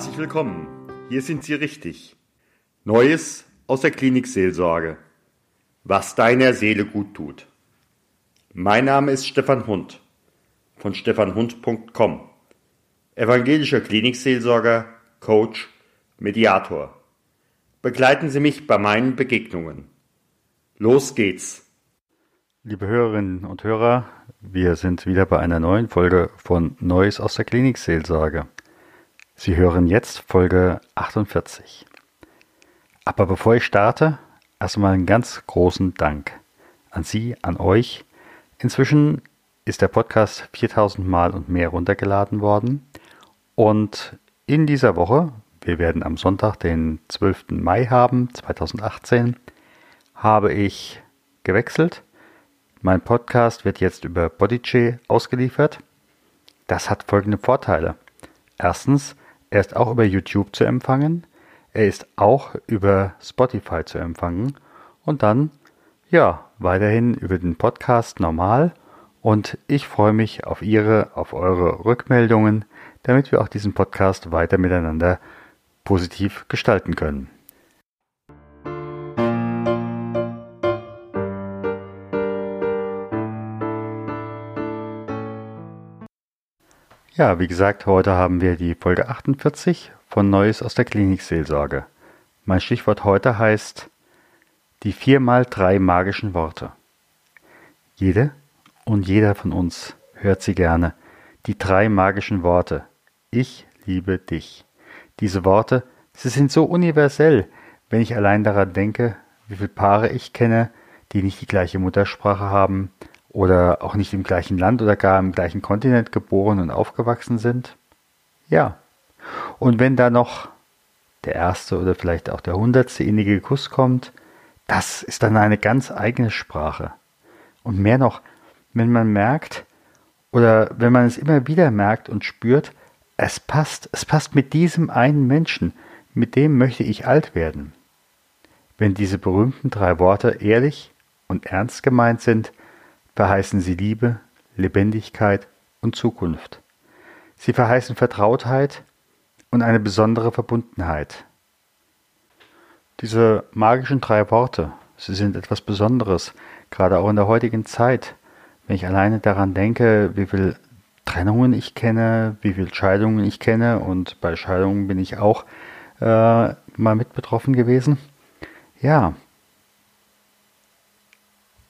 Herzlich willkommen. Hier sind Sie richtig. Neues aus der Klinikseelsorge. Was deiner Seele gut tut. Mein Name ist Stefan Hund von stefanhund.com. Evangelischer Klinikseelsorger, Coach, Mediator. Begleiten Sie mich bei meinen Begegnungen. Los geht's. Liebe Hörerinnen und Hörer, wir sind wieder bei einer neuen Folge von Neues aus der Klinikseelsorge. Sie hören jetzt Folge 48. Aber bevor ich starte, erstmal einen ganz großen Dank an Sie, an euch. Inzwischen ist der Podcast 4000 Mal und mehr runtergeladen worden. Und in dieser Woche, wir werden am Sonntag, den 12. Mai haben, 2018, habe ich gewechselt. Mein Podcast wird jetzt über Bodyche ausgeliefert. Das hat folgende Vorteile. Erstens, er ist auch über YouTube zu empfangen. Er ist auch über Spotify zu empfangen. Und dann, ja, weiterhin über den Podcast normal. Und ich freue mich auf Ihre, auf eure Rückmeldungen, damit wir auch diesen Podcast weiter miteinander positiv gestalten können. Ja, wie gesagt, heute haben wir die Folge 48 von Neues aus der Klinikseelsorge. Mein Stichwort heute heißt die viermal drei magischen Worte. Jede und jeder von uns hört sie gerne. Die drei magischen Worte. Ich liebe dich. Diese Worte, sie sind so universell, wenn ich allein daran denke, wie viele Paare ich kenne, die nicht die gleiche Muttersprache haben, oder auch nicht im gleichen Land oder gar im gleichen Kontinent geboren und aufgewachsen sind? Ja. Und wenn da noch der erste oder vielleicht auch der hundertste innige Kuss kommt, das ist dann eine ganz eigene Sprache. Und mehr noch, wenn man merkt, oder wenn man es immer wieder merkt und spürt, es passt, es passt mit diesem einen Menschen, mit dem möchte ich alt werden. Wenn diese berühmten drei Worte ehrlich und ernst gemeint sind, verheißen sie Liebe, Lebendigkeit und Zukunft. Sie verheißen Vertrautheit und eine besondere Verbundenheit. Diese magischen drei Worte, sie sind etwas Besonderes, gerade auch in der heutigen Zeit. Wenn ich alleine daran denke, wie viel Trennungen ich kenne, wie viel Scheidungen ich kenne und bei Scheidungen bin ich auch äh, mal mit betroffen gewesen. Ja,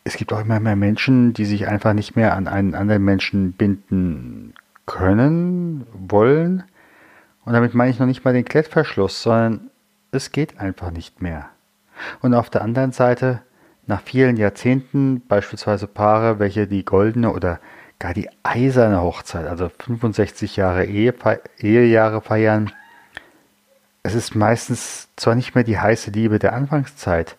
es gibt auch immer mehr Menschen, die sich einfach nicht mehr an einen anderen Menschen binden können, wollen. Und damit meine ich noch nicht mal den Klettverschluss, sondern es geht einfach nicht mehr. Und auf der anderen Seite, nach vielen Jahrzehnten, beispielsweise Paare, welche die goldene oder gar die eiserne Hochzeit, also 65 Jahre Ehe, Ehejahre feiern, es ist meistens zwar nicht mehr die heiße Liebe der Anfangszeit,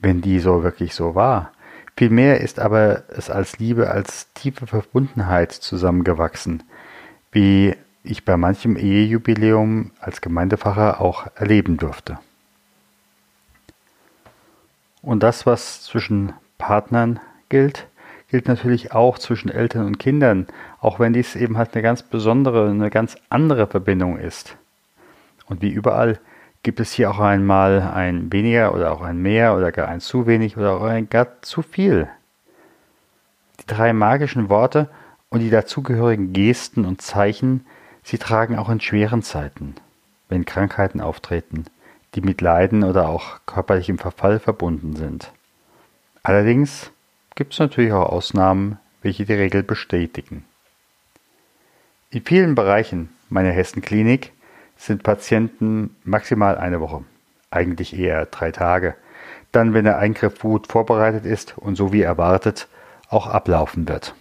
wenn die so wirklich so war, Vielmehr ist aber es als Liebe, als tiefe Verbundenheit zusammengewachsen, wie ich bei manchem Ehejubiläum als Gemeindefacher auch erleben durfte. Und das, was zwischen Partnern gilt, gilt natürlich auch zwischen Eltern und Kindern, auch wenn dies eben halt eine ganz besondere, eine ganz andere Verbindung ist. Und wie überall Gibt es hier auch einmal ein weniger oder auch ein mehr oder gar ein zu wenig oder auch ein gar zu viel? Die drei magischen Worte und die dazugehörigen Gesten und Zeichen, sie tragen auch in schweren Zeiten, wenn Krankheiten auftreten, die mit Leiden oder auch körperlichem Verfall verbunden sind. Allerdings gibt es natürlich auch Ausnahmen, welche die Regel bestätigen. In vielen Bereichen meiner Hessen-Klinik sind Patienten maximal eine Woche, eigentlich eher drei Tage. Dann, wenn der Eingriff gut vorbereitet ist und so wie erwartet auch ablaufen wird.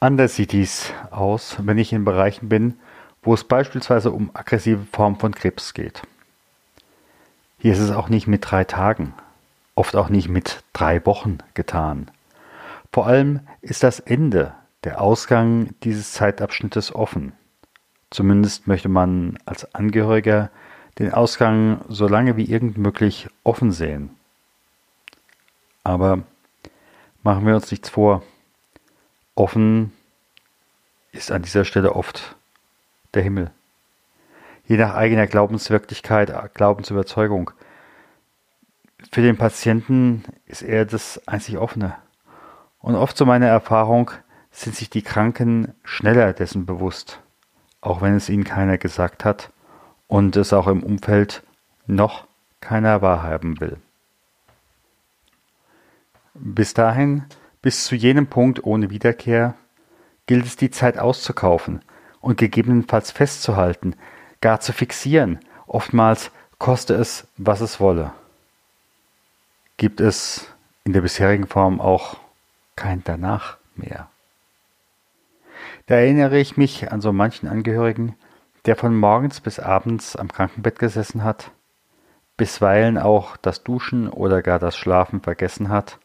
Anders sieht dies aus, wenn ich in Bereichen bin, wo es beispielsweise um aggressive Formen von Krebs geht. Hier ist es auch nicht mit drei Tagen, oft auch nicht mit drei Wochen getan. Vor allem ist das Ende, der Ausgang dieses Zeitabschnittes offen. Zumindest möchte man als Angehöriger den Ausgang so lange wie irgend möglich offen sehen. Aber machen wir uns nichts vor. Offen ist an dieser Stelle oft der Himmel, je nach eigener Glaubenswirklichkeit, Glaubensüberzeugung. Für den Patienten ist er das einzig Offene. Und oft so meine Erfahrung sind sich die Kranken schneller dessen bewusst, auch wenn es ihnen keiner gesagt hat und es auch im Umfeld noch keiner wahrhaben will. Bis dahin, bis zu jenem Punkt ohne Wiederkehr, gilt es die Zeit auszukaufen und gegebenenfalls festzuhalten, gar zu fixieren, oftmals koste es, was es wolle. Gibt es in der bisherigen Form auch kein Danach mehr. Da erinnere ich mich an so manchen Angehörigen, der von morgens bis abends am Krankenbett gesessen hat, bisweilen auch das Duschen oder gar das Schlafen vergessen hat.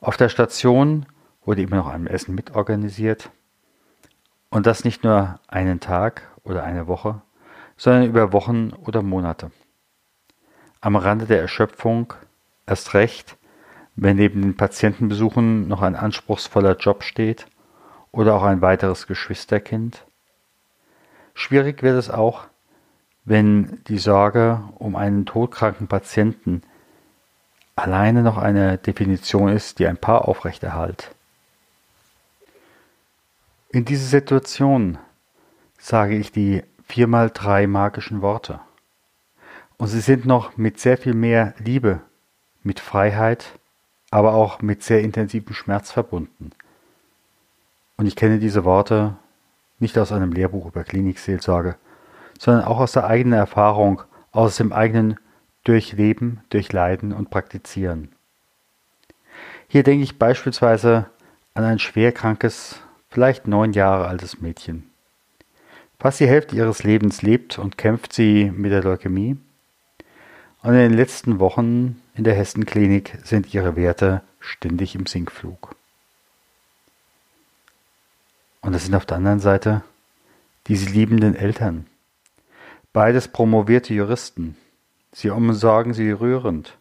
Auf der Station wurde immer noch ein Essen mitorganisiert. Und das nicht nur einen Tag oder eine Woche, sondern über Wochen oder Monate. Am Rande der Erschöpfung, erst recht, wenn neben den Patientenbesuchen noch ein anspruchsvoller Job steht oder auch ein weiteres Geschwisterkind. Schwierig wird es auch, wenn die Sorge um einen todkranken Patienten alleine noch eine Definition ist, die ein Paar aufrechterhält. In dieser Situation sage ich die viermal drei magischen Worte. Und sie sind noch mit sehr viel mehr Liebe, mit Freiheit, aber auch mit sehr intensivem Schmerz verbunden. Und ich kenne diese Worte nicht aus einem Lehrbuch über Klinikseelsorge, sondern auch aus der eigenen Erfahrung, aus dem eigenen Durchleben, Durchleiden und Praktizieren. Hier denke ich beispielsweise an ein schwerkrankes, vielleicht neun Jahre altes Mädchen. Fast die Hälfte ihres Lebens lebt und kämpft sie mit der Leukämie. Und in den letzten Wochen in der Hessen-Klinik sind ihre Werte ständig im Sinkflug. Und das sind auf der anderen Seite diese liebenden Eltern. Beides promovierte Juristen. Sie umsorgen sie rührend.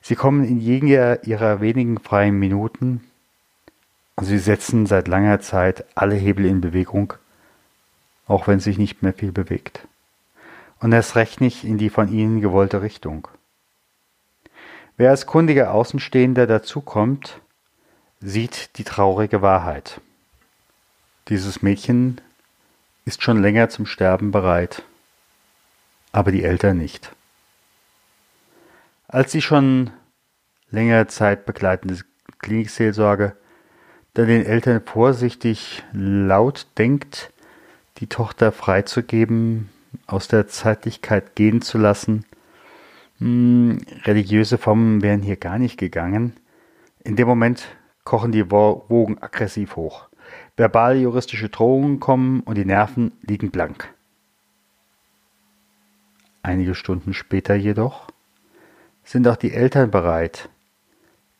Sie kommen in jeder ihrer wenigen freien Minuten und sie setzen seit langer Zeit alle Hebel in Bewegung, auch wenn sich nicht mehr viel bewegt. Und erst recht nicht in die von ihnen gewollte Richtung. Wer als kundiger Außenstehender dazukommt, sieht die traurige Wahrheit. Dieses Mädchen ist schon länger zum Sterben bereit, aber die Eltern nicht. Als sie schon längere Zeit begleitende Klinikseelsorge dann den Eltern vorsichtig laut denkt, die Tochter freizugeben, aus der Zeitlichkeit gehen zu lassen. Hm, religiöse Formen wären hier gar nicht gegangen. In dem Moment kochen die Wogen aggressiv hoch. Verbal-juristische Drohungen kommen und die Nerven liegen blank. Einige Stunden später jedoch sind auch die Eltern bereit,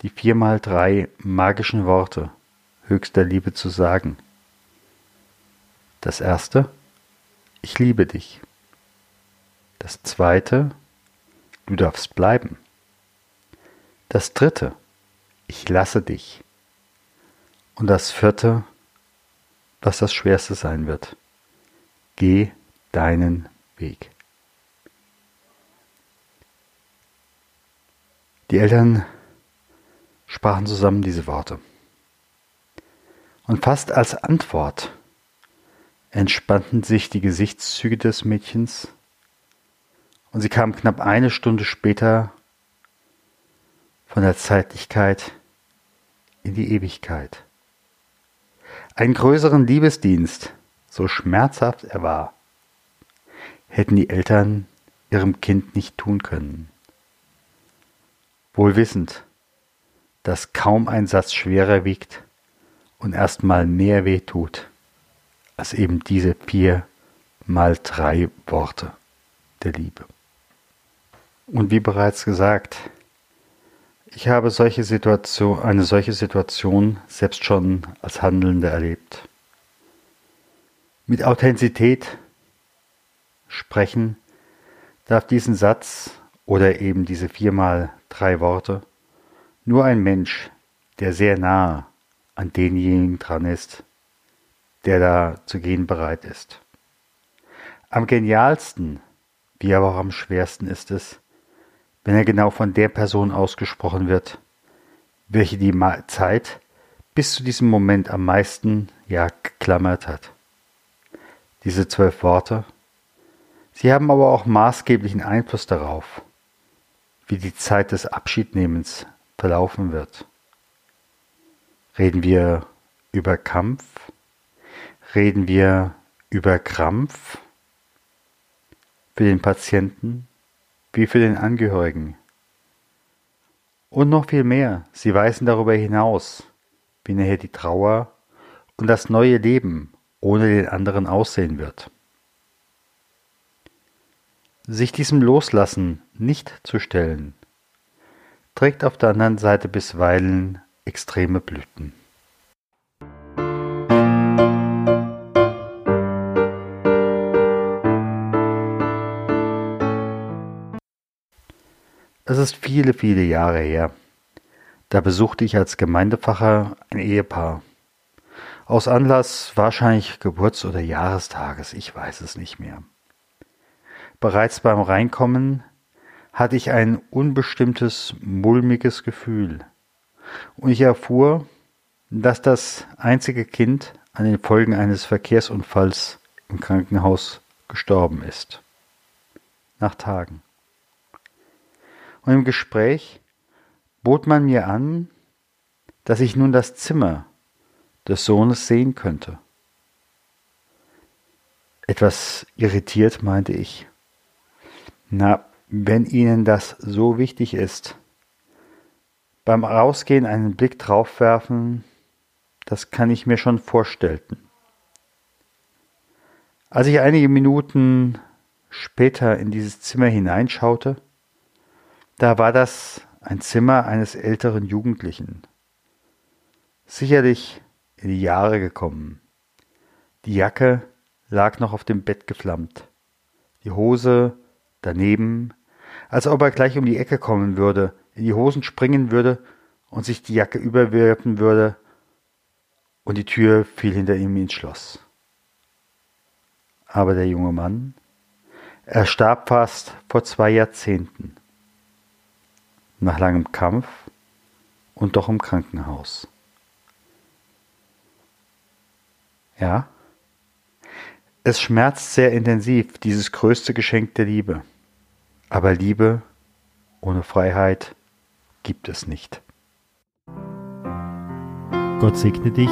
die viermal drei magischen Worte höchster Liebe zu sagen. Das erste, ich liebe dich. Das zweite, du darfst bleiben. Das dritte, ich lasse dich. Und das vierte, was das Schwerste sein wird, geh deinen Weg. Die Eltern sprachen zusammen diese Worte. Und fast als Antwort entspannten sich die Gesichtszüge des Mädchens und sie kam knapp eine Stunde später von der Zeitlichkeit in die Ewigkeit. Einen größeren Liebesdienst, so schmerzhaft er war, hätten die Eltern ihrem Kind nicht tun können wohl wissend, dass kaum ein Satz schwerer wiegt und erstmal mehr weh tut, als eben diese vier mal drei Worte der Liebe. Und wie bereits gesagt, ich habe solche Situation, eine solche Situation selbst schon als Handelnde erlebt. Mit Authentizität sprechen darf diesen Satz oder eben diese viermal drei Worte. Nur ein Mensch, der sehr nah an denjenigen dran ist, der da zu gehen bereit ist. Am genialsten, wie aber auch am schwersten ist es, wenn er genau von der Person ausgesprochen wird, welche die Zeit bis zu diesem Moment am meisten ja geklammert hat. Diese zwölf Worte, sie haben aber auch maßgeblichen Einfluss darauf, wie die Zeit des Abschiednehmens verlaufen wird. Reden wir über Kampf? Reden wir über Krampf? Für den Patienten wie für den Angehörigen. Und noch viel mehr, sie weisen darüber hinaus, wie nachher die Trauer und das neue Leben ohne den anderen aussehen wird. Sich diesem Loslassen nicht zu stellen, trägt auf der anderen Seite bisweilen extreme Blüten. Ist viele, viele Jahre her. Da besuchte ich als Gemeindefacher ein Ehepaar. Aus Anlass wahrscheinlich Geburts- oder Jahrestages, ich weiß es nicht mehr. Bereits beim Reinkommen hatte ich ein unbestimmtes, mulmiges Gefühl. Und ich erfuhr, dass das einzige Kind an den Folgen eines Verkehrsunfalls im Krankenhaus gestorben ist. Nach Tagen. Und im Gespräch bot man mir an, dass ich nun das Zimmer des Sohnes sehen könnte. Etwas irritiert meinte ich. Na, wenn Ihnen das so wichtig ist, beim Rausgehen einen Blick drauf werfen, das kann ich mir schon vorstellen. Als ich einige Minuten später in dieses Zimmer hineinschaute, da war das ein Zimmer eines älteren Jugendlichen. Sicherlich in die Jahre gekommen. Die Jacke lag noch auf dem Bett geflammt. Die Hose daneben, als ob er gleich um die Ecke kommen würde, in die Hosen springen würde und sich die Jacke überwerfen würde, und die Tür fiel hinter ihm ins Schloss. Aber der junge Mann, er starb fast vor zwei Jahrzehnten nach langem Kampf und doch im Krankenhaus. Ja, es schmerzt sehr intensiv, dieses größte Geschenk der Liebe. Aber Liebe ohne Freiheit gibt es nicht. Gott segne dich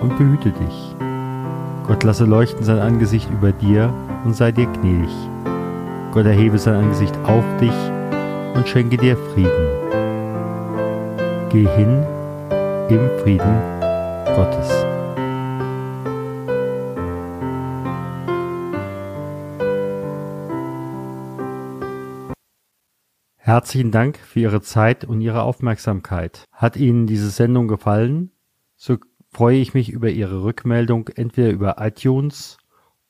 und behüte dich. Gott lasse leuchten sein Angesicht über dir und sei dir gnädig. Gott erhebe sein Angesicht auf dich und schenke dir Frieden. Geh hin im Frieden Gottes. Herzlichen Dank für Ihre Zeit und Ihre Aufmerksamkeit. Hat Ihnen diese Sendung gefallen? So freue ich mich über Ihre Rückmeldung entweder über iTunes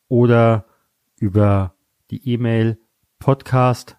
oder über die E-Mail podcast